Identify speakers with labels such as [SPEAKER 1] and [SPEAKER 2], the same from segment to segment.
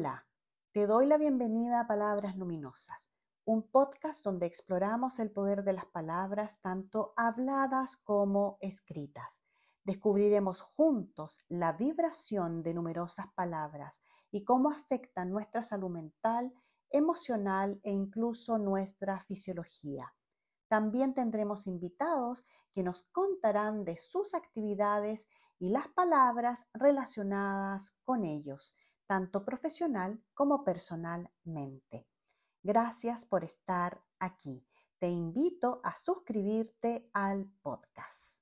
[SPEAKER 1] Hola, te doy la bienvenida a Palabras Luminosas, un podcast donde exploramos el poder de las palabras tanto habladas como escritas. Descubriremos juntos la vibración de numerosas palabras y cómo afectan nuestra salud mental, emocional e incluso nuestra fisiología. También tendremos invitados que nos contarán de sus actividades y las palabras relacionadas con ellos tanto profesional como personalmente. Gracias por estar aquí. Te invito a suscribirte al podcast.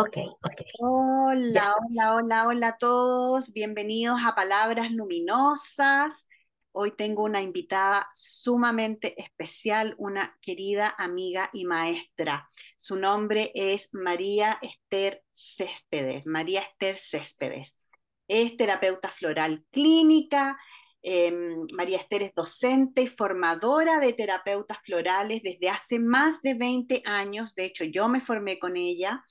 [SPEAKER 2] Ok.
[SPEAKER 1] Hola, hola, hola, hola a todos. Bienvenidos a Palabras Luminosas. Hoy tengo una invitada sumamente especial, una querida amiga y maestra. Su nombre es María Esther Céspedes. María Esther Céspedes. Es terapeuta floral clínica. Em, María Esther es docente y formadora de terapeutas florales desde hace más de 20 años. De hecho, yo me formé con ella.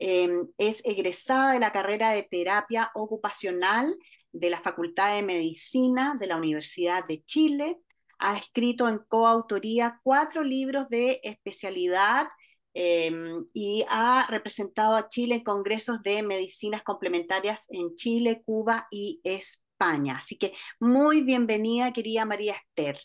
[SPEAKER 1] Em, es egresada de la carrera de terapia ocupacional de la Facultad de Medicina de la Universidad de Chile. Ha escrito en coautoría cuatro libros de especialidad em, y ha representado a Chile en congresos de medicinas complementarias en Chile, Cuba y España. Así que muy bienvenida, querida María Esther.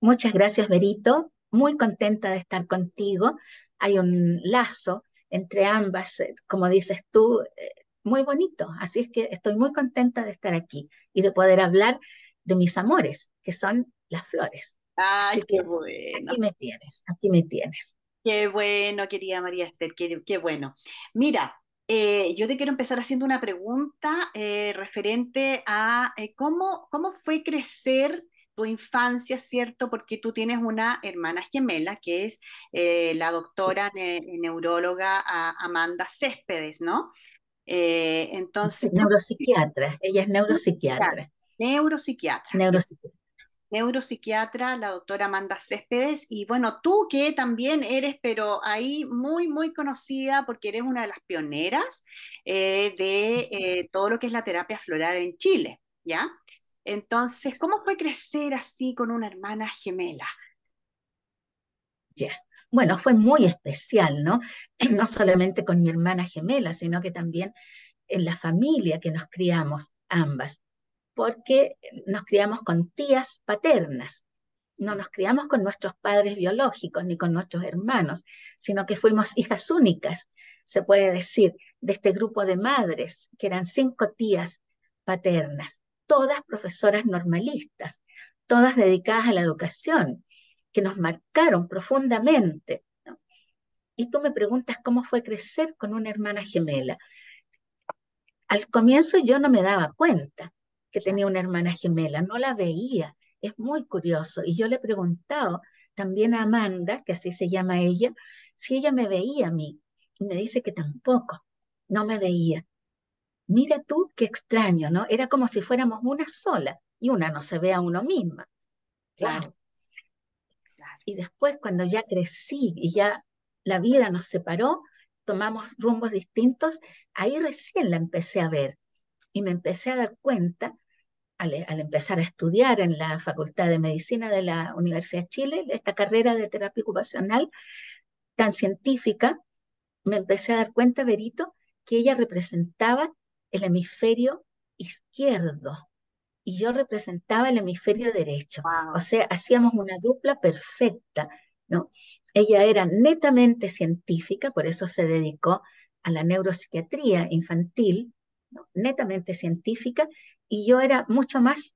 [SPEAKER 2] Muchas gracias, Berito. Muy contenta de estar contigo. Hay un lazo entre ambas, eh, como dices tú, eh, muy bonito. Así es que estoy muy contenta de estar aquí y de poder hablar de mis amores, que son las flores.
[SPEAKER 1] Ay, qué bueno.
[SPEAKER 2] Aquí me tienes, aquí me tienes.
[SPEAKER 1] Qué bueno, querida María Esther, qué, bueno. Mira, eh, yo te quiero empezar haciendo una pregunta referente a cómo, cómo fue crecer tu infancia, ¿cierto? Porque tú tienes una hermana gemela que es eh, la doctora neuróloga Amanda Céspedes, ¿no?
[SPEAKER 2] Eh, entonces... Neuropsiquiatra, ella es neuropsiquiatra.
[SPEAKER 1] Neuropsiquiatra.
[SPEAKER 2] Neuropsiquiatra
[SPEAKER 1] neuropsiquiatra, la doctora Amanda Céspedes, y bueno, tú que también eres, pero ahí muy, muy conocida porque eres una de las pioneras eh, de todo lo que es la terapia floral en Chile, ¿ya? Entonces, ¿cómo fue crecer así con una hermana gemela?
[SPEAKER 2] Ya. Bueno, fue muy especial, ¿no? No solamente con mi hermana gemela, sino que también en la familia que nos criamos ambas, porque nos criamos con tías paternas. No nos criamos con nuestros padres biológicos ni con nuestros hermanos, sino que fuimos hijas únicas, se puede decir, de este grupo de madres, que eran cinco tías paternas todas profesoras normalistas, todas dedicadas a la educación, que nos marcaron profundamente. Y tú me preguntas cómo fue crecer con una hermana gemela. Al comienzo yo no me daba cuenta que tenía una hermana gemela, no la veía, es muy curioso. Y yo le he preguntado también a Amanda, que así se llama ella, si ella me veía a mí. Y me dice que tampoco, no me veía. Mira tú qué extraño, ¿no? Era como si fuéramos una sola y una no se ve a uno misma. Claro. Y después cuando ya crecí y ya la vida nos separó, tomamos rumbos distintos, ahí recién la empecé a ver y me empecé a dar cuenta al, al, empezar a estudiar en la Facultad de Medicina de la Universidad de Chile, esta carrera de terapia ocupacional tan científica, me empecé a dar cuenta, Berito, que ella representaba el hemisferio izquierdo y yo representaba el hemisferio derecho. O sea, hacíamos una dupla perfecta, ¿no? Ella era netamente científica, por eso se dedicó a la neuropsiquiatría infantil, netamente científica, y yo era mucho más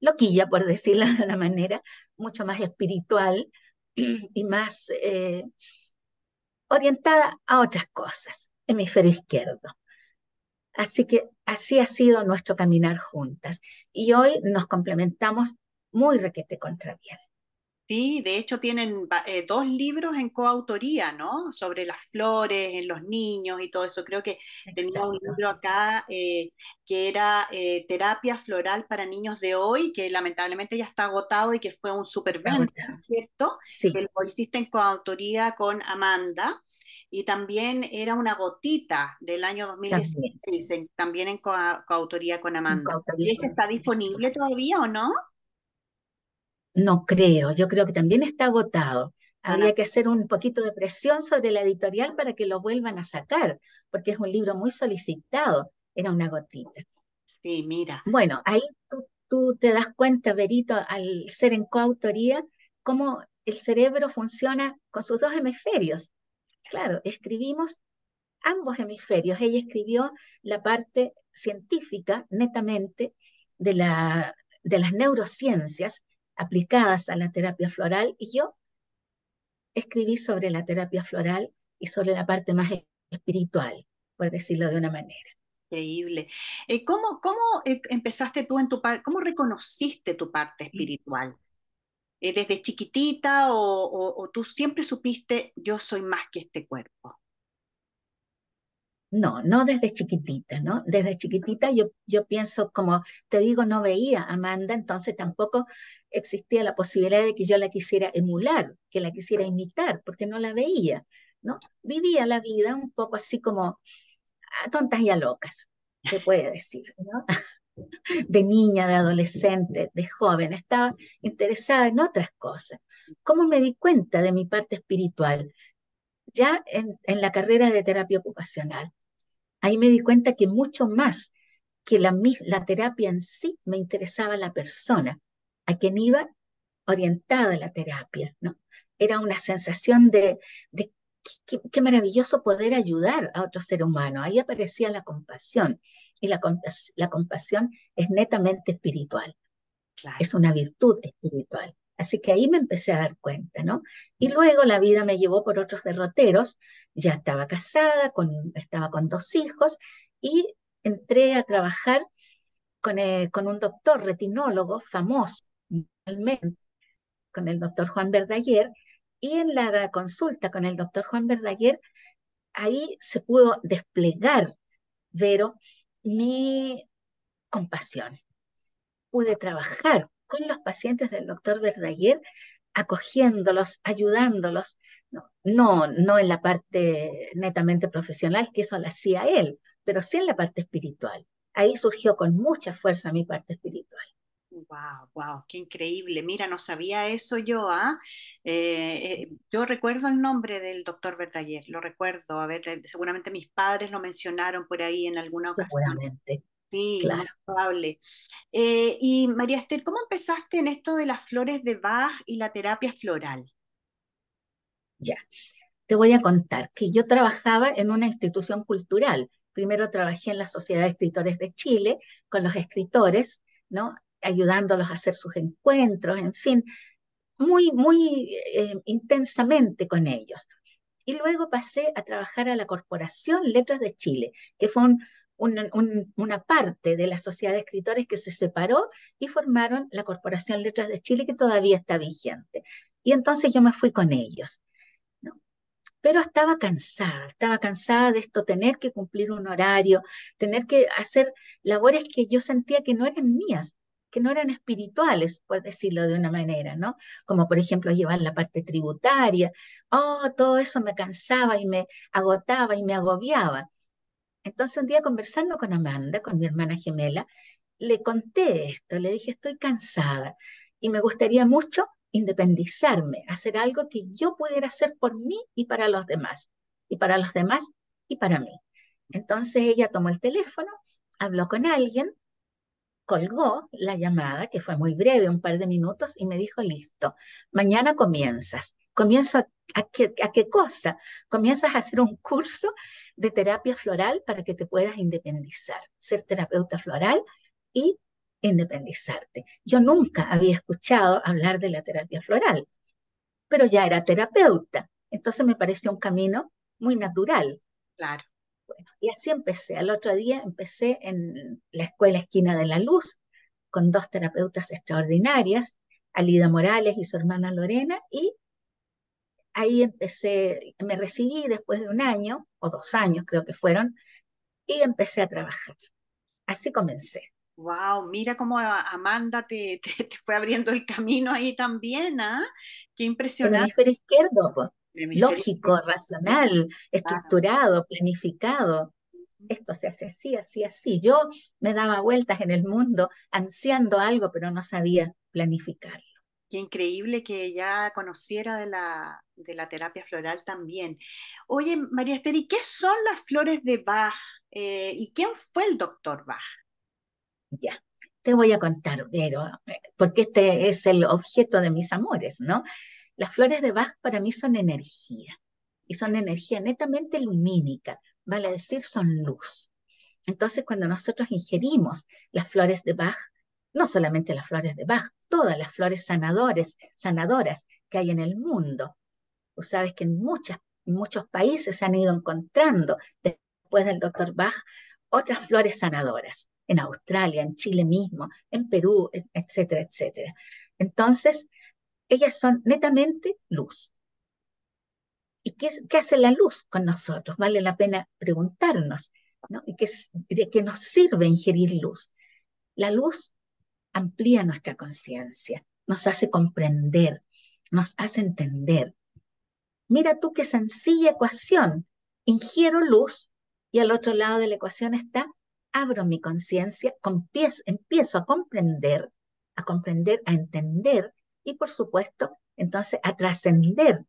[SPEAKER 2] loquilla, por decirlo de una manera, mucho más espiritual y más eh, orientada a otras cosas, hemisferio izquierdo. Así que así ha sido nuestro caminar juntas. Y hoy nos complementamos muy requete contra bien.
[SPEAKER 1] Sí, de hecho tienen eh, dos libros en coautoría, ¿no? Sobre las flores en los niños y todo eso. Creo que tenía un libro acá eh, que era eh, Terapia Floral para Niños de Hoy, que lamentablemente ya está agotado y que fue un super ¿cierto?
[SPEAKER 2] Sí.
[SPEAKER 1] Que lo hiciste en coautoría con Amanda. Y también era una gotita del año 2016, también, en coautoría con Amanda. ¿Y ese está disponible todavía o no?
[SPEAKER 2] No creo, yo creo que también está agotado. Habría que hacer un poquito de presión sobre la editorial para que lo vuelvan a sacar, porque es un libro muy solicitado. Era una gotita.
[SPEAKER 1] Sí, mira.
[SPEAKER 2] Bueno, ahí tú, te das cuenta, Berito, al ser en coautoría, cómo el cerebro funciona con sus dos hemisferios. Claro, escribimos ambos hemisferios. Ella escribió la parte científica, netamente, de, la, de las neurociencias, aplicadas a la terapia floral y yo escribí sobre la terapia floral y sobre la parte más espiritual, por decirlo de una manera.
[SPEAKER 1] Increíble. Eh, ¿Cómo, cómo eh, empezaste tú en tu parte, cómo reconociste tu parte espiritual? Eh, ¿Desde chiquitita o tú siempre supiste yo soy más que este cuerpo?
[SPEAKER 2] No, no desde chiquitita, ¿no? Desde chiquitita yo, yo pienso, como te digo, no veía a Amanda, entonces tampoco existía la posibilidad de que yo la quisiera emular, que la quisiera imitar, porque no la veía, ¿no? Vivía la vida un poco así como a tontas y a locas, se puede decir, ¿no? De niña, de adolescente, de joven, estaba interesada en otras cosas. ¿Cómo me di cuenta de mi parte espiritual? Ya en, en la carrera de terapia ocupacional Ahí me di cuenta que mucho más que la, la terapia en sí me interesaba la persona, a quien iba orientada la terapia, ¿no? Era una sensación de, de qué, maravilloso poder ayudar a otro ser humano. Ahí aparecía la compasión, y la, la compasión es netamente espiritual. Es una virtud espiritual. Así que ahí me empecé a dar cuenta, ¿no? Y luego la vida me llevó por otros derroteros. Ya estaba casada, con, estaba con dos hijos y entré a trabajar con, eh, con un doctor retinólogo famoso, con el doctor Juan Verdaguer. Y en la consulta con el doctor Juan Verdaguer, ahí se pudo desplegar, Vero, mi compasión. Pude trabajar con los pacientes del doctor Verdaguer, acogiéndolos, ayudándolos, no, no, no en la parte netamente profesional, que eso lo hacía él, pero sí en la parte espiritual. Ahí surgió con mucha fuerza mi parte espiritual.
[SPEAKER 1] Wow, wow, qué increíble. Mira, no sabía eso yo, ¿ah? Eh, eh, yo recuerdo el nombre del doctor Verdaguer, lo recuerdo. A ver, seguramente mis padres lo mencionaron por ahí en alguna ocasión.
[SPEAKER 2] Seguramente.
[SPEAKER 1] Sí, claro. probable. Eh, y María Esther, ¿cómo empezaste en esto de las flores de Bach y la terapia floral?
[SPEAKER 2] Ya, te voy a contar que yo trabajaba en una institución cultural. Primero trabajé en la Sociedad de Escritores de Chile con los escritores, ¿no? Ayudándolos a hacer sus encuentros, en fin, muy, muy eh, intensamente con ellos. Y luego pasé a trabajar a la Corporación Letras de Chile, que fue un, una, parte de la sociedad de escritores que se separó y formaron la Corporación Letras de Chile, que todavía está vigente. Y entonces yo me fui con ellos. Pero estaba cansada, estaba cansada de esto, tener que cumplir un horario, tener que hacer labores que yo sentía que no eran mías, que no eran espirituales, por decirlo de una manera, ¿no? Como por ejemplo llevar la parte tributaria. Oh, todo eso me cansaba y me agotaba y me agobiaba. Entonces un día conversando con Amanda, con mi hermana gemela, le conté esto, le dije, estoy cansada y me gustaría mucho independizarme, hacer algo que yo pudiera hacer por mí y para los demás, y para los demás y para mí. Entonces ella tomó el teléfono, habló con alguien, colgó la llamada, que fue muy breve, un par de minutos, y me dijo, listo, mañana comienzas. ¿Comienzo a, qué, a qué cosa? Comienzas a hacer un curso de terapia floral para que te puedas independizar, ser terapeuta floral y independizarte. Yo nunca había escuchado hablar de la terapia floral, pero ya era terapeuta, entonces me pareció un camino muy natural.
[SPEAKER 1] Claro.
[SPEAKER 2] Bueno, y así empecé. Al otro día empecé en la escuela Esquina de la Luz con dos terapeutas extraordinarias, Alida Morales y su hermana Lorena, y ahí empecé, me recibí después de un año, o dos años creo que fueron, y empecé a trabajar. Así comencé.
[SPEAKER 1] Wow, mira cómo Amanda te, te, fue abriendo el camino ahí también, ¿ah? Qué impresionante.
[SPEAKER 2] El hemisferio izquierdo, lógico, racional, estructurado, planificado. Esto se hace así, así, así. Yo me daba vueltas en el mundo ansiando algo, pero no sabía planificarlo.
[SPEAKER 1] Qué increíble que ella conociera de la, de la terapia floral también. Oye, María Esther, ¿y qué son las flores de Bach? Eh, ¿Y quién fue el doctor Bach?
[SPEAKER 2] Ya, te voy a contar, pero eh, porque este es el objeto de mis amores, ¿no? Las flores de Bach para mí son energía y son energía netamente lumínica, vale decir, son luz. Entonces, cuando nosotros ingerimos las flores de Bach, no solamente las flores de Bach, todas las flores sanadores, sanadoras que hay en el mundo. Tú sabes que en, muchas, en muchos países se han ido encontrando, después del doctor Bach, otras flores sanadoras en Australia, en Chile mismo, en Perú, etcétera, etcétera. Entonces, ellas son netamente luz. ¿Y qué, hace la luz con nosotros? Vale la pena preguntarnos, ¿no? ¿Y qué, de qué nos sirve ingerir luz? La luz amplía nuestra conciencia, nos hace comprender, nos hace entender. Mira tú qué sencilla ecuación. Ingiero luz y al otro lado de la ecuación está abro mi conciencia, empiezo a comprender, a comprender, a entender y por supuesto, entonces a trascender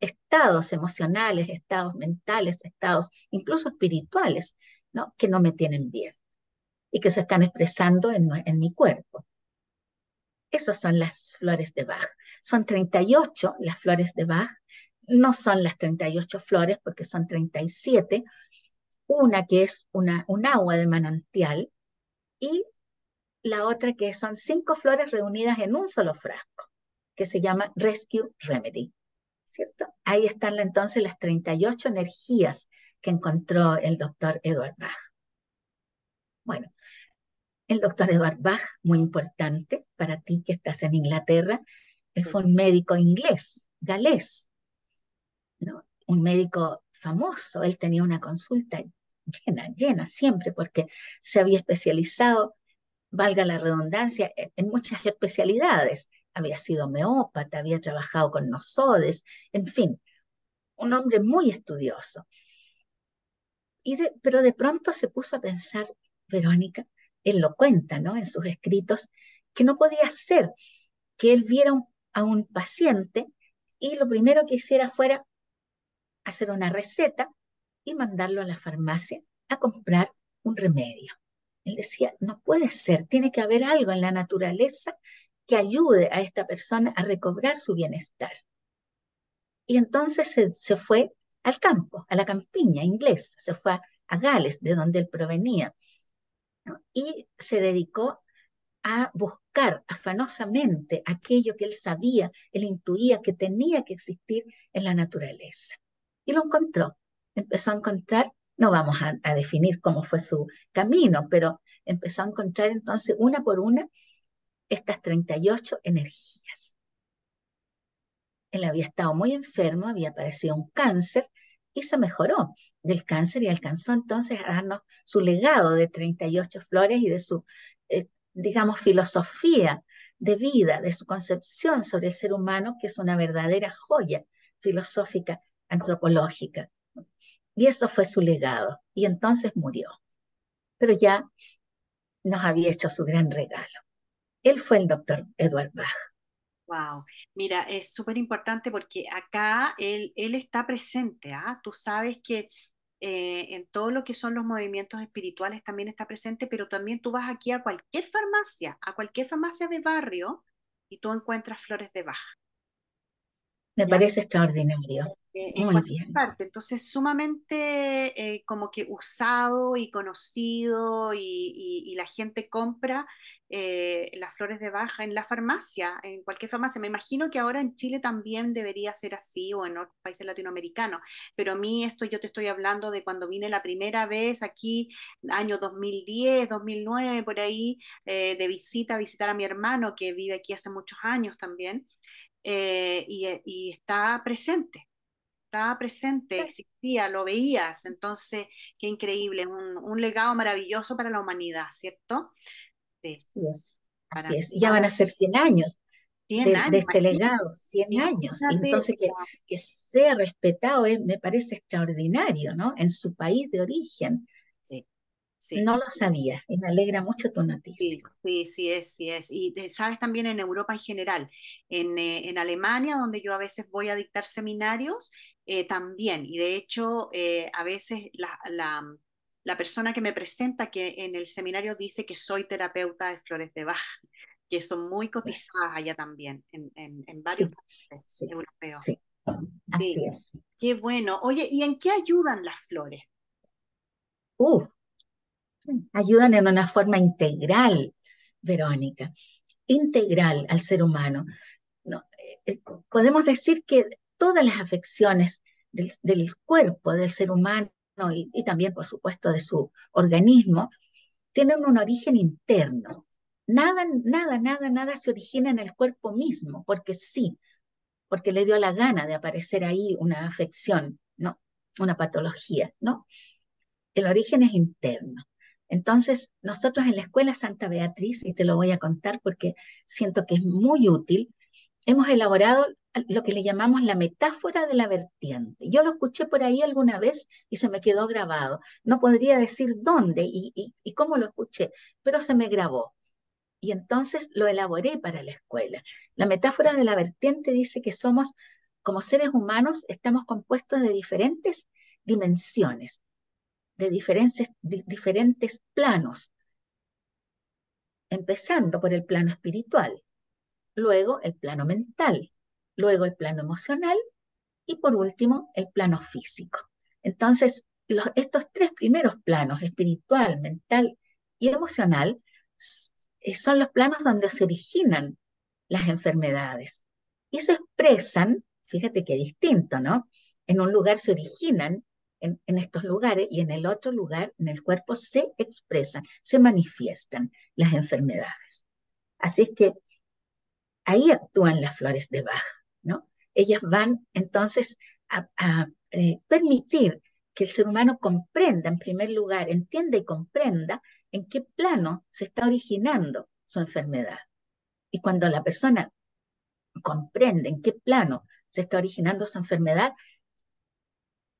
[SPEAKER 2] estados emocionales, estados mentales, estados incluso espirituales, ¿no? que no me tienen bien y que se están expresando en, mi cuerpo. Esas son las flores de Bach. Son 38 las flores de Bach. No son las 38 flores porque son 37, una que es una, un agua de manantial y la otra que son cinco flores reunidas en un solo frasco, que se llama Rescue Remedy, ¿cierto? Ahí están entonces las 38 energías que encontró el doctor Edward Bach. Bueno, el doctor Edward Bach, muy importante para ti que estás en Inglaterra, él fue un médico inglés, galés, un médico famoso, él tenía una consulta llena, llena siempre, porque se había especializado, valga la redundancia, en muchas especialidades. Había sido homeópata, había trabajado con nosodes, en fin, un hombre muy estudioso. Y pero de pronto se puso a pensar, Verónica, él lo cuenta, ¿no? En sus escritos, que no podía ser que él viera a un paciente y lo primero que hiciera fuera hacer una receta y mandarlo a la farmacia a comprar un remedio. Él decía, no puede ser, tiene que haber algo en la naturaleza que ayude a esta persona a recobrar su bienestar. Y entonces se, fue al campo, a la campiña inglesa, se fue a, Gales, de donde él provenía, y se dedicó a buscar afanosamente aquello que él sabía, él intuía que tenía que existir en la naturaleza. Y lo encontró empezó a encontrar, no vamos a, definir cómo fue su camino, pero empezó a encontrar entonces una por una estas 38 energías. Él había estado muy enfermo, había padecido un cáncer y se mejoró del cáncer y alcanzó entonces a darnos su legado de 38 flores y de su, eh, digamos, filosofía de vida, de su concepción sobre el ser humano, que es una verdadera joya filosófica, antropológica. Y eso fue su legado. Y entonces murió. Pero ya nos había hecho su gran regalo. Él fue el doctor Edward Bach.
[SPEAKER 1] Wow, mira, es súper importante porque acá él, él está presente, ¿ah? Tú sabes que eh, en todo lo que son los movimientos espirituales también está presente, pero también tú vas aquí a cualquier farmacia, a cualquier farmacia de barrio y tú encuentras flores de Bach.
[SPEAKER 2] Me parece extraordinario.
[SPEAKER 1] Eh, en
[SPEAKER 2] Muy
[SPEAKER 1] cualquier
[SPEAKER 2] bien.
[SPEAKER 1] parte. Entonces, sumamente eh, como que usado y conocido y, y- y la gente compra eh, las flores de baja en la farmacia, en cualquier farmacia. Me imagino que ahora en Chile también debería ser así o en otros países latinoamericanos, pero a mí esto yo te estoy hablando de cuando vine la primera vez aquí, año 2010, 2009, por ahí, de visita a visitar a mi hermano que vive aquí hace muchos años también. Eh, y, y está presente estaba presente, existía, lo veías, entonces, qué increíble, un, un legado maravilloso para la humanidad, ¿cierto? Sí,
[SPEAKER 2] Así es,
[SPEAKER 1] para
[SPEAKER 2] ya van a ser 100 años
[SPEAKER 1] 100
[SPEAKER 2] de, este legado, 100 años. Entonces que, que sea respetado es- me parece extraordinario, ¿no? En su país de origen.
[SPEAKER 1] Sí, sí,
[SPEAKER 2] No lo sabía y me alegra mucho tu
[SPEAKER 1] sí,
[SPEAKER 2] noticia.
[SPEAKER 1] sí, sí es, sí es. Y eh, sabes también en Europa en general, en, eh, en Alemania, donde yo a veces voy a dictar seminarios, eh, también, y de hecho, eh, a veces la, la, la persona que me presenta que en el seminario dice que soy terapeuta de flores de Bach. que son muy cotizadas allá también, en, en, en varios
[SPEAKER 2] Sí,
[SPEAKER 1] países
[SPEAKER 2] sí,
[SPEAKER 1] europeos.
[SPEAKER 2] sí,
[SPEAKER 1] Sí,
[SPEAKER 2] así es.
[SPEAKER 1] qué bueno. Oye, ¿y en qué ayudan las flores?
[SPEAKER 2] Uh, ayudan en una forma integral, Verónica, integral al ser humano. No, eh, podemos decir que todas las afecciones del, del cuerpo del ser humano y, y también, por supuesto, de su organismo, tienen un origen interno. Nada, nada, nada, nada se origina en el cuerpo mismo, porque sí, porque le dio la gana de aparecer ahí una afección, ¿no? Una patología, ¿no? El origen es interno. Entonces, nosotros en la Escuela Santa Beatriz, y te lo voy a contar porque siento que es muy útil, hemos elaborado lo que le llamamos la metáfora de la vertiente. Yo lo escuché por ahí alguna vez y se me quedó grabado. No podría decir dónde y, y, cómo lo escuché, pero se me grabó. Y entonces lo elaboré para la escuela. La metáfora de la vertiente dice que somos, como seres humanos, estamos compuestos de diferentes dimensiones, de diferentes, diferentes planos, empezando por el plano espiritual, luego el plano mental, luego el plano emocional y por último el plano físico. Entonces, estos tres primeros planos, espiritual, mental y emocional, son los planos donde se originan las enfermedades y se expresan, fíjate qué distinto, ¿no? En un lugar se originan en, estos lugares y en el otro lugar, en el cuerpo, se expresan, se manifiestan las enfermedades. Así es que ahí actúan las flores de Bach, ¿no? Ellas van entonces a, a eh, permitir que el ser humano comprenda, en primer lugar, entienda y comprenda en qué plano se está originando su enfermedad. Y cuando la persona comprende en qué plano se está originando su enfermedad,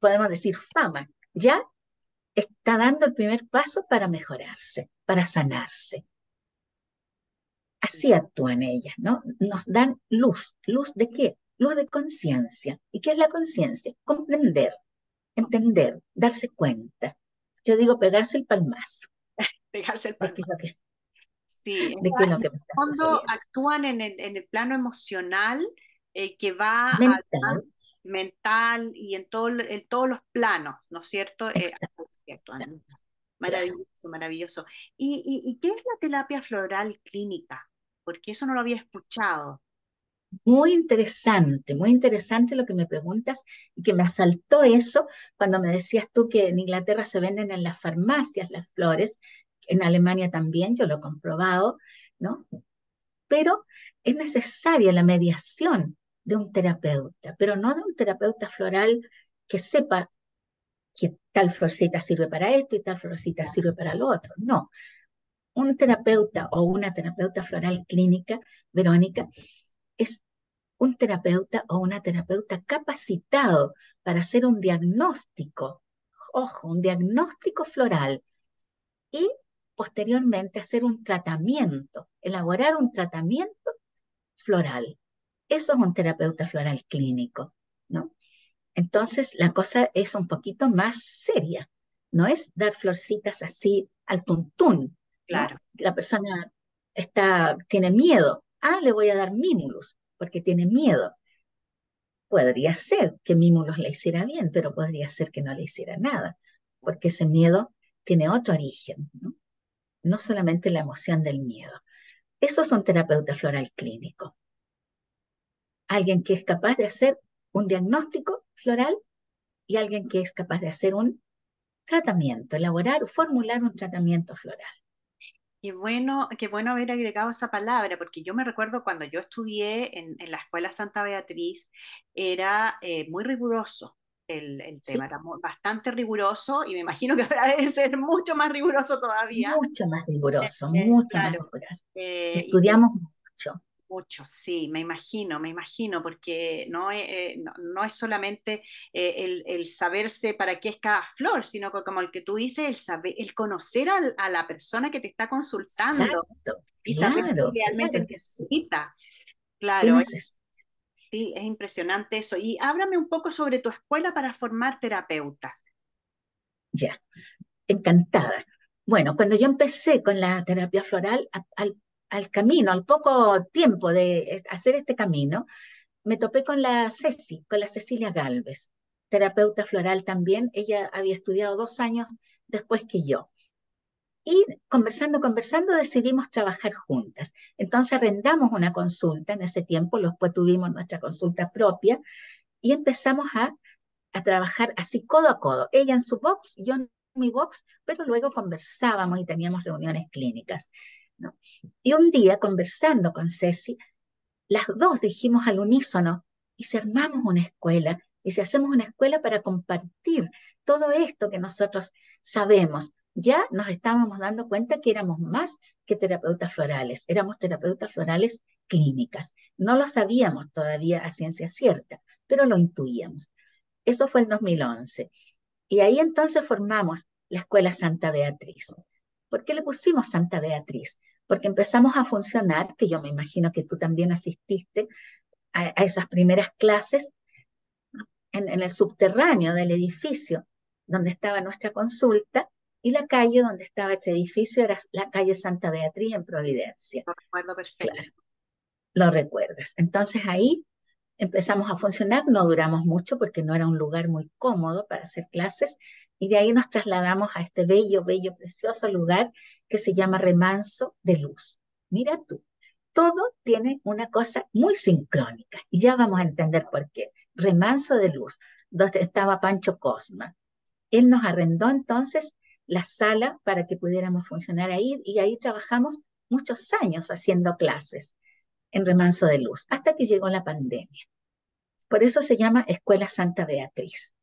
[SPEAKER 2] podemos decir fama, ya está dando el primer paso para mejorarse, para sanarse. Así actúan ellas, ¿no? Nos dan luz. ¿Luz de qué? Luz de conciencia. ¿Y qué es la conciencia? Comprender, entender, darse cuenta. Yo digo pegarse el palmazo.
[SPEAKER 1] Pegarse el
[SPEAKER 2] palmazo. De es lo que,
[SPEAKER 1] sí,
[SPEAKER 2] de qué es lo que me está
[SPEAKER 1] cuando actúan en el, en el plano emocional eh, que va
[SPEAKER 2] mental.
[SPEAKER 1] mental y en, todo, en todos los planos, ¿no es cierto?
[SPEAKER 2] Exacto,
[SPEAKER 1] eh, exacto. Maravilloso, maravilloso. ¿Y, ¿Y, y, qué es la terapia floral clínica? Porque eso no lo había escuchado.
[SPEAKER 2] Muy interesante, muy interesante lo que me preguntas y que me asaltó eso cuando me decías tú que en Inglaterra se venden en las farmacias las flores, en Alemania también, yo lo he comprobado, ¿no? Pero es necesaria la mediación de un terapeuta, pero no de un terapeuta floral que sepa que tal florcita sirve para esto y tal florcita sirve para lo otro. No. Un terapeuta o una terapeuta floral clínica, Verónica, es un terapeuta o una terapeuta capacitado para hacer un diagnóstico, ojo, un diagnóstico floral y posteriormente hacer un tratamiento, elaborar un tratamiento floral. Eso es un terapeuta floral clínico, ¿no? Entonces la cosa es un poquito más seria, no es dar florcitas así al tuntún.
[SPEAKER 1] Claro.
[SPEAKER 2] La persona está, tiene miedo. Ah, le voy a dar mimulus porque tiene miedo. Podría ser que Mímulos le hiciera bien, pero podría ser que no le hiciera nada, porque ese miedo tiene otro origen, ¿no? No solamente la emoción del miedo. Eso es un terapeuta floral clínico. Alguien que es capaz de hacer un diagnóstico floral y alguien que es capaz de hacer un tratamiento, elaborar, formular un tratamiento floral.
[SPEAKER 1] Qué bueno, qué bueno haber agregado esa palabra, porque yo me recuerdo cuando yo estudié en, la Escuela Santa Beatriz, era eh, muy riguroso el, tema, era bastante riguroso y me imagino que ahora debe ser mucho más riguroso todavía.
[SPEAKER 2] Mucho más riguroso, eh, mucho más riguroso. Eh, Estudiamos mucho.
[SPEAKER 1] Mucho, sí, me imagino, me imagino, porque no, eh, no, es solamente eh, el, saberse para qué es cada flor, sino que como el que tú dices, el, saber, el conocer a, la persona que te está consultando y saber qué realmente necesita. Claro, es, sí, es impresionante eso. Y háblame un poco sobre tu escuela para formar terapeutas.
[SPEAKER 2] Ya, encantada. Bueno, cuando yo empecé con la terapia floral, al al camino, al poco tiempo de hacer este camino, me topé con la Ceci, con la Cecilia Galvez, terapeuta floral también. Ella había estudiado dos años después que yo. Y conversando, conversando, decidimos trabajar juntas. Entonces arrendamos una consulta en ese tiempo, después tuvimos nuestra consulta propia y empezamos a, a trabajar así codo a codo. Ella en su box, yo en mi box, pero luego conversábamos y teníamos reuniones clínicas. Y un día, conversando con Ceci, las dos dijimos al unísono, y si armamos una escuela, y si hacemos una escuela para compartir todo esto que nosotros sabemos, ya nos estábamos dando cuenta que éramos más que terapeutas florales, éramos terapeutas florales clínicas. No lo sabíamos todavía a ciencia cierta, pero lo intuíamos. Eso fue en 2011. Y ahí entonces formamos la Escuela Santa Beatriz. ¿Por qué le pusimos Santa Beatriz? Porque empezamos a funcionar, que yo me imagino que tú también asististe a, esas primeras clases en, el subterráneo del edificio donde estaba nuestra consulta y la calle donde estaba ese edificio era la calle Santa Beatriz en Providencia.
[SPEAKER 1] Lo recuerdo perfecto.
[SPEAKER 2] lo recuerdas. Entonces ahí empezamos a funcionar, no duramos mucho porque no era un lugar muy cómodo para hacer clases y de ahí nos trasladamos a este bello, bello, precioso lugar que se llama Remanso de Luz. Mira tú, todo tiene una cosa muy sincrónica y ya vamos a entender por qué. Remanso de Luz, donde estaba Pancho Cosma. Él nos arrendó entonces la sala para que pudiéramos funcionar ahí y ahí trabajamos muchos años haciendo clases en Remanso de Luz, hasta que llegó la pandemia. Por eso se llama Escuela Santa Beatriz.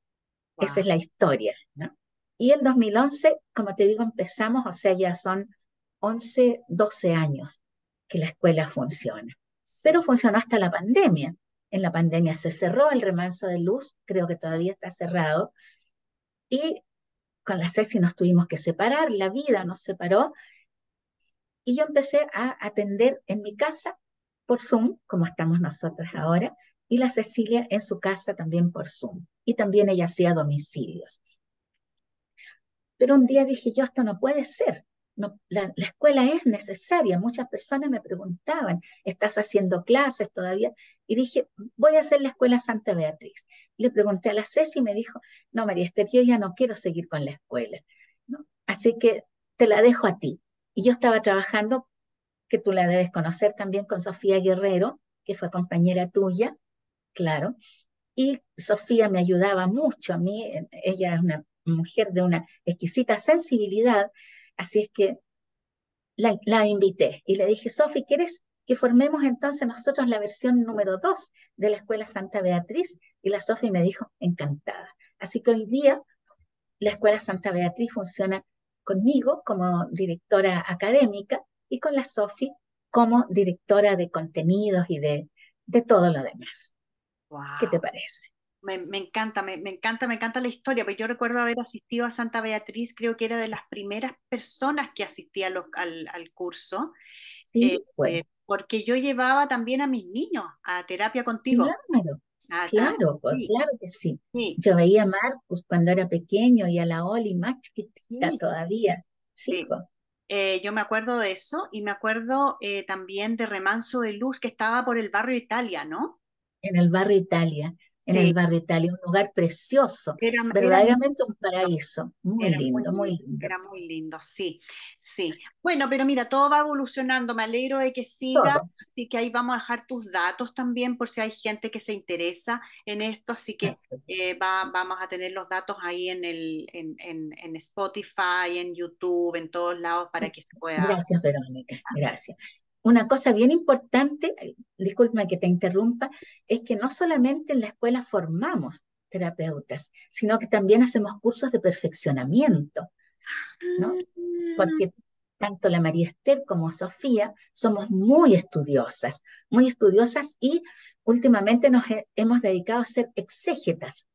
[SPEAKER 2] Esa es la historia, ¿no? Y en 2011, como te digo, empezamos, o sea, ya son 11, 12 años que la escuela funciona. Pero funcionó hasta la pandemia. En la pandemia se cerró el remanso de luz, creo que todavía está cerrado, y con la Ceci nos tuvimos que separar, la vida nos separó, y yo empecé a atender en mi casa por Zoom, como estamos nosotros ahora, y la Cecilia en su casa también por Zoom. Y también ella hacía domicilios. Pero un día dije, yo esto no puede ser. No, la, escuela es necesaria. Muchas personas me preguntaban, ¿estás haciendo clases todavía? Y dije, voy a hacer la escuela Santa Beatriz. Le pregunté a la Ceci y me dijo, no, María Esther, yo ya no quiero seguir con la escuela. Así que te la dejo a ti. Y yo estaba trabajando que tú la debes conocer también con Sofía Guerrero, que fue compañera tuya, claro. Y Sofía me ayudaba mucho a mí, ella es una mujer de una exquisita sensibilidad, así es que la, invité y le dije, Sofía, ¿quieres que formemos entonces nosotros la versión número dos de la Escuela Santa Beatriz? Y la Sofía me dijo, encantada. Así que hoy día la Escuela Santa Beatriz funciona conmigo como directora académica y con la Sofi como directora de contenidos y de, de todo lo demás. ¿Qué te parece?
[SPEAKER 1] Me, encanta, me, encanta, me encanta la historia, porque yo recuerdo haber asistido a Santa Beatriz, creo que era de las primeras personas que asistía al, al, curso,
[SPEAKER 2] sí, eh,
[SPEAKER 1] eh, porque yo llevaba también a mis niños a terapia contigo.
[SPEAKER 2] Claro. Ah, claro, pues, claro que sí. Yo veía a Marcus cuando era pequeño y a la Oli más chiquitita todavía. Sí, pues.
[SPEAKER 1] Eh, yo me acuerdo de eso y me acuerdo eh, también de Remanso de Luz que estaba por el barrio Italia, ¿no?
[SPEAKER 2] En el barrio Italia. En el barrio Italia, un lugar precioso, verdaderamente un paraíso, muy lindo, muy lindo,
[SPEAKER 1] Era muy lindo, sí, sí. Bueno, pero mira, todo va evolucionando, me alegro de que siga, así que ahí vamos a dejar tus datos también por si hay gente que se interesa en esto, así que eh, va, vamos a tener los datos ahí en, el, en, en, en Spotify, en YouTube, en todos lados para que se pueda...
[SPEAKER 2] Gracias, Verónica, gracias una cosa bien importante, disculpa que te interrumpa, es que no solamente en la escuela formamos terapeutas, sino que también hacemos cursos de perfeccionamiento, ¿no? Porque tanto la María Esther como Sofía somos muy estudiosas, muy estudiosas y últimamente nos hemos dedicado a ser exégetas,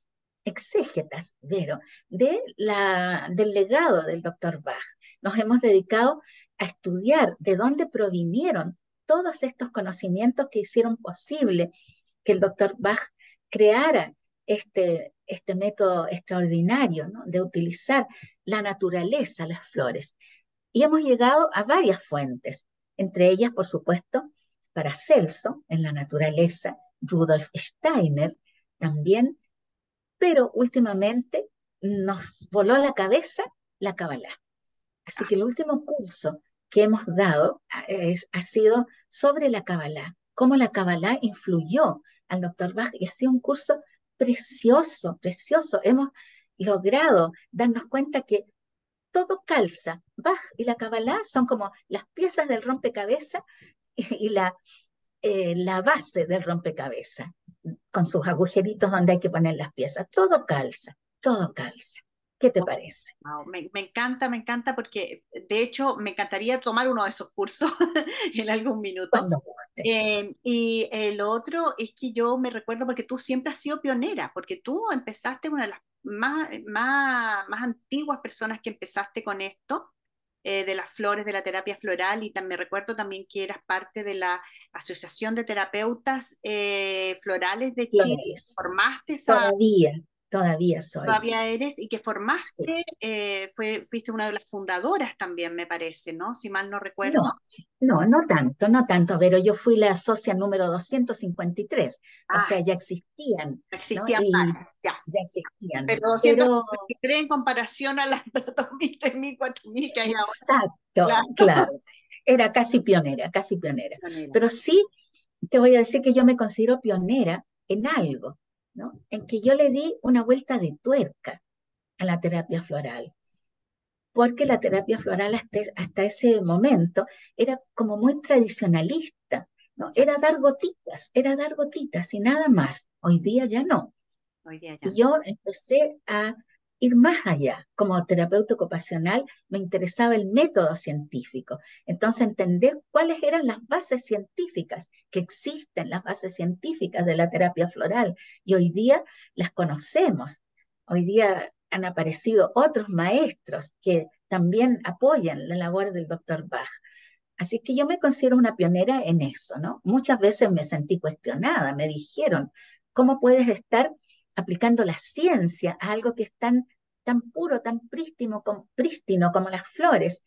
[SPEAKER 2] exégetas, Vero, de la, del legado del doctor Bach. Nos hemos dedicado a estudiar de dónde provinieron todos estos conocimientos que hicieron posible que el doctor Bach creara este, este método extraordinario de utilizar la naturaleza, las flores. Y hemos llegado a varias fuentes, entre ellas, por supuesto, para Celso, en la naturaleza, Rudolf Steiner también, pero últimamente nos voló la cabeza la Kabbalah. Así que el último curso que hemos dado ha sido sobre la Kabbalah, cómo la Kabbalah influyó al doctor Bach y ha sido un curso precioso, precioso. Hemos logrado darnos cuenta que todo calza. Bach y la Kabbalah son como las piezas del rompecabezas y, la, eh, la base del rompecabezas, con sus agujeritos donde hay que poner las piezas. Todo calza, todo calza. ¿Qué te parece?
[SPEAKER 1] me, encanta, me encanta porque de hecho me encantaría tomar uno de esos cursos en algún minuto. Eh, y el otro es que yo me recuerdo porque tú siempre has sido pionera, porque tú empezaste una de las más, más, más antiguas personas que empezaste con esto. Eh, de las flores, de la terapia floral, y también recuerdo también que eras parte de la Asociación de Terapeutas eh, Florales de Chile.
[SPEAKER 2] Formaste esa, Todavía, Todavía soy.
[SPEAKER 1] Todavía eres y que formaste, eh, fue, fuiste una de las fundadoras también, me parece, ¿no? Si mal no recuerdo.
[SPEAKER 2] No, no, no tanto, no tanto, pero yo fui la socia número 253, o sea, ya existían.
[SPEAKER 1] Existían
[SPEAKER 2] ya. Ya existían.
[SPEAKER 1] Pero 253 en comparación a las 2.000, 3.000, 4.000 que hay
[SPEAKER 2] ahora. Exacto, claro. Era casi pionera, casi pionera. Pero sí, te voy a decir que yo me considero pionera en algo en que yo le di una vuelta de tuerca a la terapia floral, porque la terapia floral hasta, ese momento era como muy tradicionalista, ¿no? Era dar gotitas, era dar gotitas y nada más. Hoy día ya no. Y yo empecé a ir más allá. Como terapeuta ocupacional me interesaba el método científico. Entonces, entender cuáles eran las bases científicas que existen, las bases científicas de la terapia floral. Y hoy día las conocemos. Hoy día han aparecido otros maestros que también apoyan la labor del doctor Bach. Así que yo me considero una pionera en eso, ¿no? Muchas veces me sentí cuestionada, me dijeron, ¿cómo puedes estar aplicando la ciencia a algo que es tan puro, tan prístino, prístino como las flores.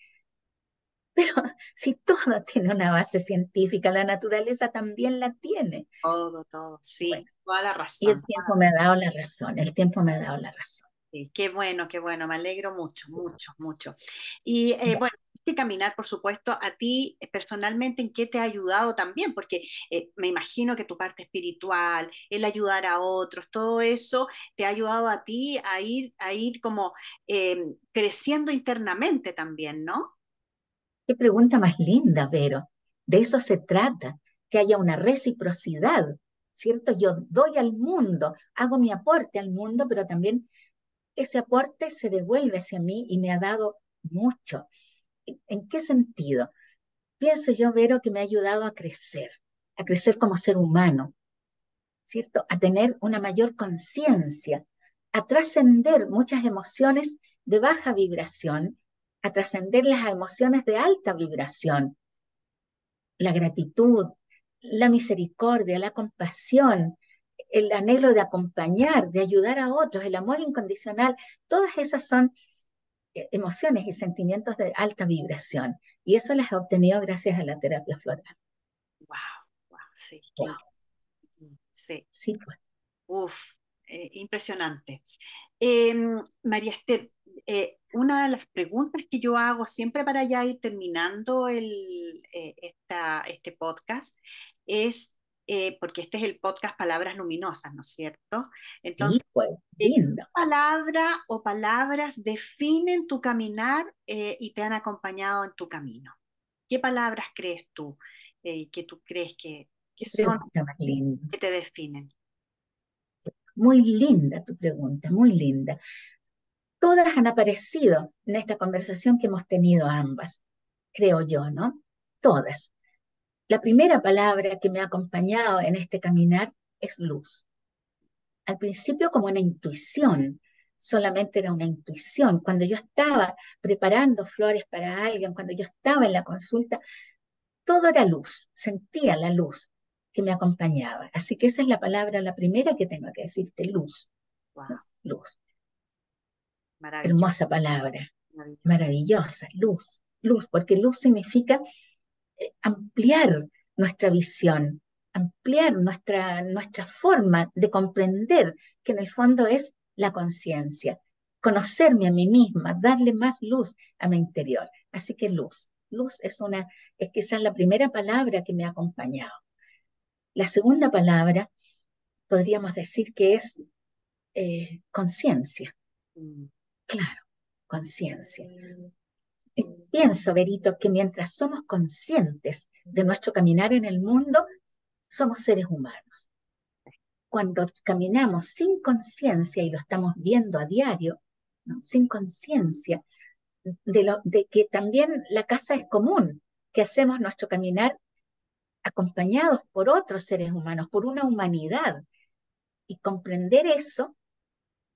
[SPEAKER 2] Pero si todo tiene una base científica, la naturaleza también la tiene.
[SPEAKER 1] Todo, todo, sí, toda la razón.
[SPEAKER 2] Y el tiempo me ha dado la razón, el tiempo me ha dado la razón.
[SPEAKER 1] Sí, qué bueno, qué bueno, me alegro mucho, mucho, mucho. Y eh, bueno, que caminar, por supuesto, a ti eh, personalmente en qué te ha ayudado también, porque eh, me imagino que tu parte espiritual, el ayudar a otros, todo eso te ha ayudado a ti a ir, a ir como em, creciendo internamente también, ¿no?
[SPEAKER 2] Qué pregunta más linda, Vero. De eso se trata, que haya una reciprocidad, ¿cierto? Yo doy al mundo, hago mi aporte al mundo, pero también ese aporte se devuelve hacia mí y me ha dado mucho. ¿En qué sentido? Pienso yo, Vero, que me ha ayudado a crecer, a crecer como ser humano, ¿cierto? A tener una mayor conciencia, a trascender muchas emociones de baja vibración, a trascender las emociones de alta vibración. La gratitud, la misericordia, la compasión, el anhelo de acompañar, de ayudar a otros, el amor incondicional, todas esas son emociones y sentimientos de alta vibración. Y eso las he obtenido gracias a la terapia floral.
[SPEAKER 1] Wow, wow, sí.
[SPEAKER 2] Sí. Sí, pues.
[SPEAKER 1] Uf, eh, impresionante. Em, María Esther, eh, una de las preguntas que yo hago siempre para ya ir terminando el, eh, esta- este podcast es, eh, porque este es el podcast Palabras Luminosas, ¿no es cierto?
[SPEAKER 2] Sí,
[SPEAKER 1] Entonces,
[SPEAKER 2] pues,
[SPEAKER 1] eh, ¿qué
[SPEAKER 2] lindo.
[SPEAKER 1] palabra o palabras definen tu caminar eh, y te han acompañado en tu camino? ¿Qué palabras crees tú eh, que tú crees que, son,
[SPEAKER 2] más
[SPEAKER 1] que te definen?
[SPEAKER 2] Muy linda tu pregunta, muy linda. Todas han aparecido en esta conversación que hemos tenido ambas, creo yo, ¿no? Todas. La primera palabra que me ha acompañado en este caminar es luz. Al principio como una intuición, solamente era una intuición. Cuando yo estaba preparando flores para alguien, cuando yo estaba en la consulta, todo era luz, sentía la luz que me acompañaba. Así que esa es la palabra, la primera que tengo que decirte, luz,
[SPEAKER 1] Wow.
[SPEAKER 2] Luz. Hermosa palabra, maravillosa, luz, luz, porque luz significa ampliar nuestra visión, ampliar nuestra, nuestra forma de comprender, que en el fondo es la conciencia, conocerme a mí misma, darle más luz a mi interior. Así que luz, luz es una, es quizás la primera palabra que me ha acompañado. La segunda palabra podríamos decir que es eh, conciencia,
[SPEAKER 1] Mm,
[SPEAKER 2] claro, conciencia. Pienso, Berito, que mientras somos conscientes de nuestro caminar en el mundo, somos seres humanos. Cuando caminamos sin conciencia, y lo estamos viendo a diario, sin conciencia de, lo, de que también la casa es común, que hacemos nuestro caminar acompañados por otros seres humanos, por una humanidad. Y comprender eso,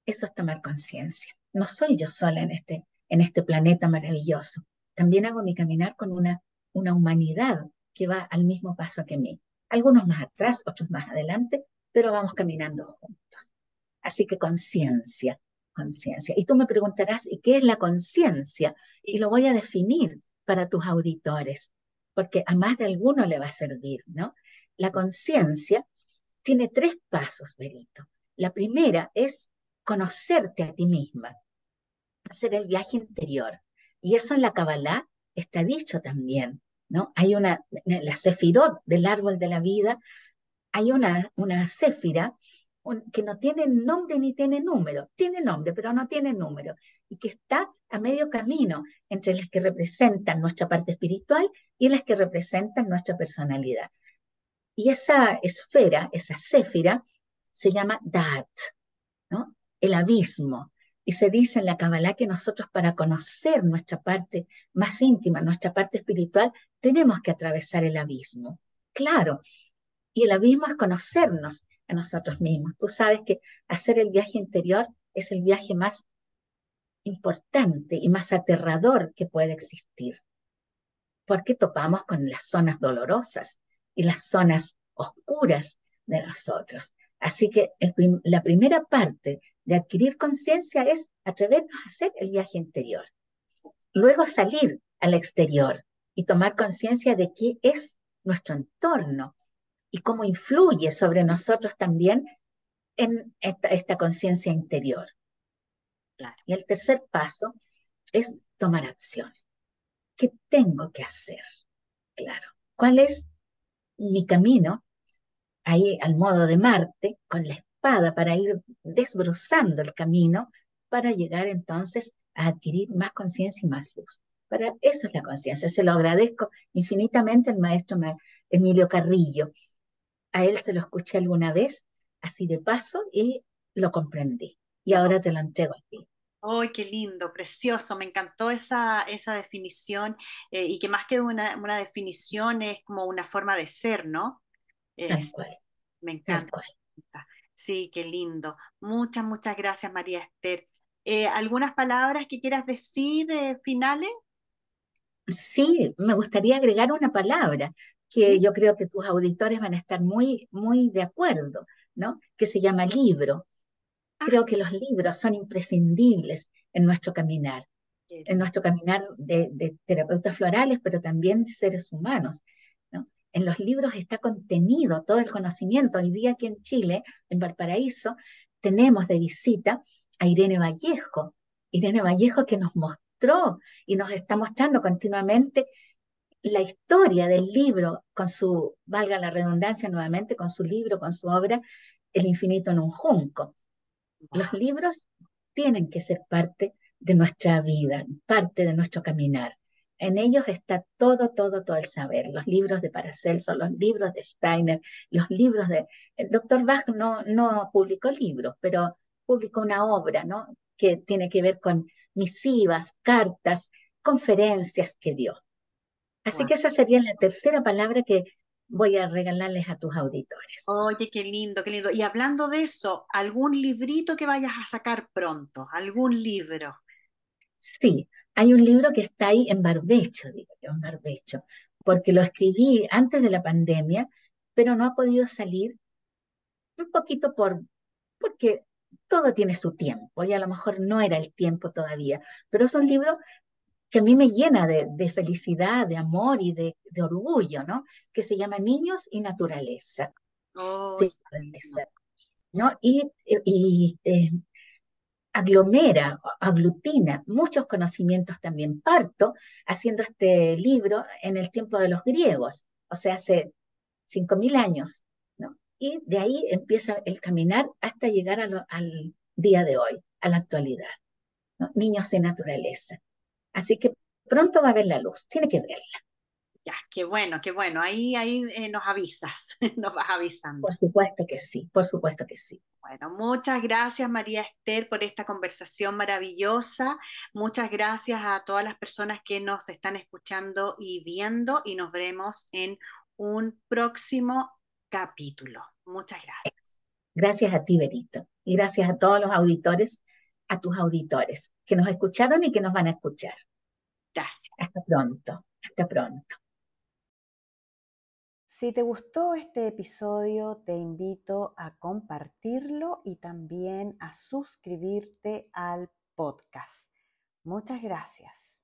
[SPEAKER 2] eso es tomar conciencia. No soy yo sola en este, en este planeta maravilloso. También hago mi caminar con una, una humanidad que va al mismo paso que mí. Algunos más atrás, otros más adelante, pero vamos caminando juntos. Así que conciencia, conciencia. Y tú me preguntarás, ¿y qué es la conciencia? Y lo voy a definir para tus auditores, porque a más de alguno le va a servir, ¿no? La conciencia tiene tres pasos, Berito. La primera es conocerte a ti misma, hacer el viaje interior. Y eso en la Kabbalah está dicho también, ¿no? Hay una, la sefirot del árbol de la vida, hay una, una séfira un, que no tiene nombre ni tiene número, tiene nombre, pero no tiene número, y que está a medio camino entre las que representan nuestra parte espiritual y las que representan nuestra personalidad. Y esa esfera, esa séfira, se llama Daat, ¿no? El abismo. Y se dice en la Kabbalah que nosotros para conocer nuestra parte más íntima, nuestra parte espiritual, tenemos que atravesar el abismo. Claro. Y el abismo es conocernos a nosotros mismos. Tú sabes que hacer el viaje interior es el viaje más importante y más aterrador que puede existir. Porque topamos con las zonas dolorosas y las zonas oscuras de nosotros. Así que la primera parte de adquirir conciencia es atrevernos a hacer el viaje interior. Luego salir al exterior y tomar conciencia de qué es nuestro entorno y cómo influye sobre nosotros también en esta, conciencia interior. Y el tercer paso es tomar acción. ¿Qué tengo que hacer? Claro. ¿Cuál es mi camino ahí al modo de Marte, con la espada para ir desbrozando el camino para llegar entonces a adquirir más conciencia y más luz. Para eso es la conciencia. Se lo agradezco infinitamente al maestro Emilio Carrillo. A él se lo escuché alguna vez, así de paso, y lo comprendí. Y ahora te lo entrego a ti.
[SPEAKER 1] ¡Ay, qué lindo, precioso! Me encantó esa, esa definición eh, y que más que una, una, definición es como una forma de ser, ¿no?
[SPEAKER 2] Cual.
[SPEAKER 1] Me encanta.
[SPEAKER 2] Tal cual.
[SPEAKER 1] Sí, qué lindo. Muchas, muchas gracias, María Esther. Eh, ¿Algunas palabras que quieras decir eh, finales?
[SPEAKER 2] Sí, me gustaría agregar una palabra que ¿Sí? yo creo que tus auditores van a estar muy, muy de acuerdo, ¿no? Que se llama libro. Ah. Creo que los libros son imprescindibles en nuestro caminar, en nuestro caminar de, de, terapeutas florales, pero también de seres humanos, ¿no? En los libros está contenido todo el conocimiento. Hoy día aquí en Chile, en Valparaíso, tenemos de visita a Irene Vallejo. Irene Vallejo que nos mostró y nos está mostrando continuamente la historia del libro con su, valga la redundancia nuevamente, con su libro, con su obra, El infinito en un junco. Los libros tienen que ser parte de nuestra vida, parte de nuestro caminar. En ellos está todo, todo, todo el saber. Los libros de Paracelso, los libros de Steiner, los libros de... El doctor Bach no, no publicó libros, pero publicó una obra, ¿no? Que tiene que ver con misivas, cartas, conferencias que dio. Así que esa sería la tercera palabra que voy a regalarles a tus auditores.
[SPEAKER 1] Oye, qué lindo, qué lindo. Y hablando de eso, ¿algún librito que vayas a sacar pronto? ¿Algún libro?
[SPEAKER 2] Sí, hay un libro que está ahí en barbecho, digo yo, en barbecho, porque lo escribí antes de la pandemia, pero no ha podido salir un poquito por, porque todo tiene su tiempo y a lo mejor no era el tiempo todavía, pero es un libro que a mí me llena de, felicidad, de amor y de, orgullo, ¿no? Que se llama Niños y Naturaleza. ¿no? Y, eh, aglomera, aglutina muchos conocimientos también. Parto haciendo este libro en el tiempo de los griegos, o sea, hace 5.000 años, ¿no? Y de ahí empieza el caminar hasta llegar al día de hoy, a la actualidad. Niños y naturaleza. Así que pronto va a ver la luz, tiene que verla.
[SPEAKER 1] Ya, qué bueno, qué bueno. Ahí, ahí eh, nos avisas, nos vas avisando.
[SPEAKER 2] Por supuesto que sí, por supuesto que sí.
[SPEAKER 1] Bueno, muchas gracias María Esther por esta conversación maravillosa. Muchas gracias a todas las personas que nos están escuchando y viendo y nos veremos en un próximo capítulo. Muchas gracias.
[SPEAKER 2] Gracias a ti, Berito. Y gracias a todos los auditores a tus auditores que nos escucharon y que nos van a escuchar.
[SPEAKER 1] Gracias.
[SPEAKER 2] Hasta pronto, hasta pronto.
[SPEAKER 1] Si te gustó este episodio, te invito a compartirlo y también a suscribirte al podcast. Muchas gracias.